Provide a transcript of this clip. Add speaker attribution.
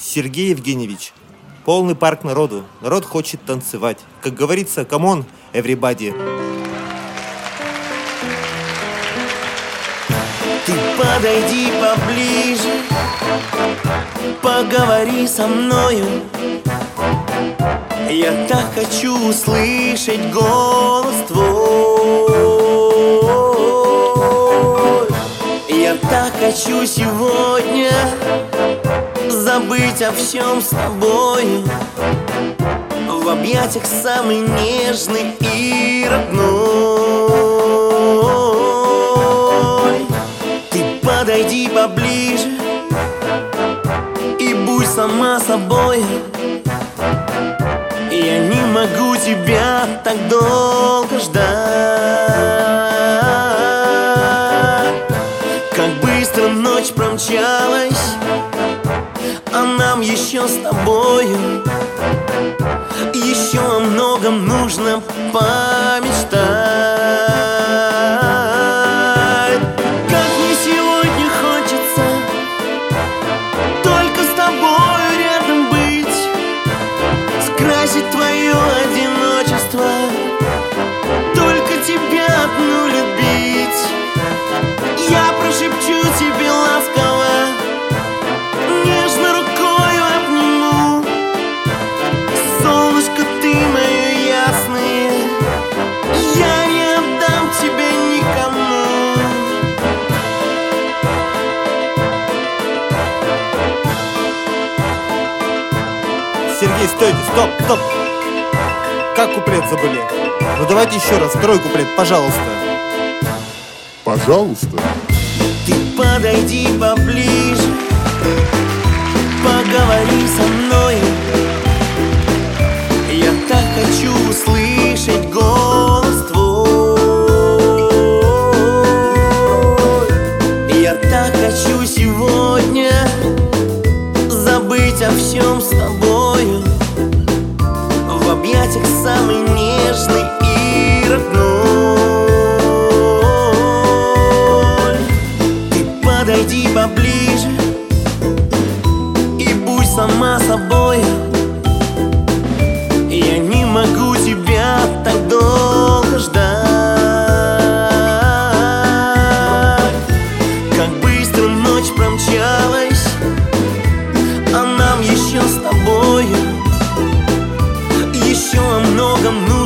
Speaker 1: Сергей Евгеньевич, полный парк народу. Народ хочет танцевать. Как говорится, come on, everybody.
Speaker 2: Ты подойди поближе, поговори со мною. Я так хочу услышать голос твой. Я так хочу сегодня забыть о всем с тобой. В объятиях самый нежный и родной. Ты подойди поближе и будь сама собой. Я не могу тебя так долго ждать. Как быстро ночь промчалась а нам еще с тобою Еще о многом нужно помечтать
Speaker 1: Сергей, стойте, стоп, стоп. Как куплет забыли? Ну давайте еще раз, второй куплет, пожалуйста. Пожалуйста.
Speaker 2: Ты подойди поближе Поговори со мной Я так хочу услышать голос твой Я так хочу сегодня Забыть о всем с тобою В объятиях самый нежный и родной. Ты подойди поближе И будь сама собой the moon.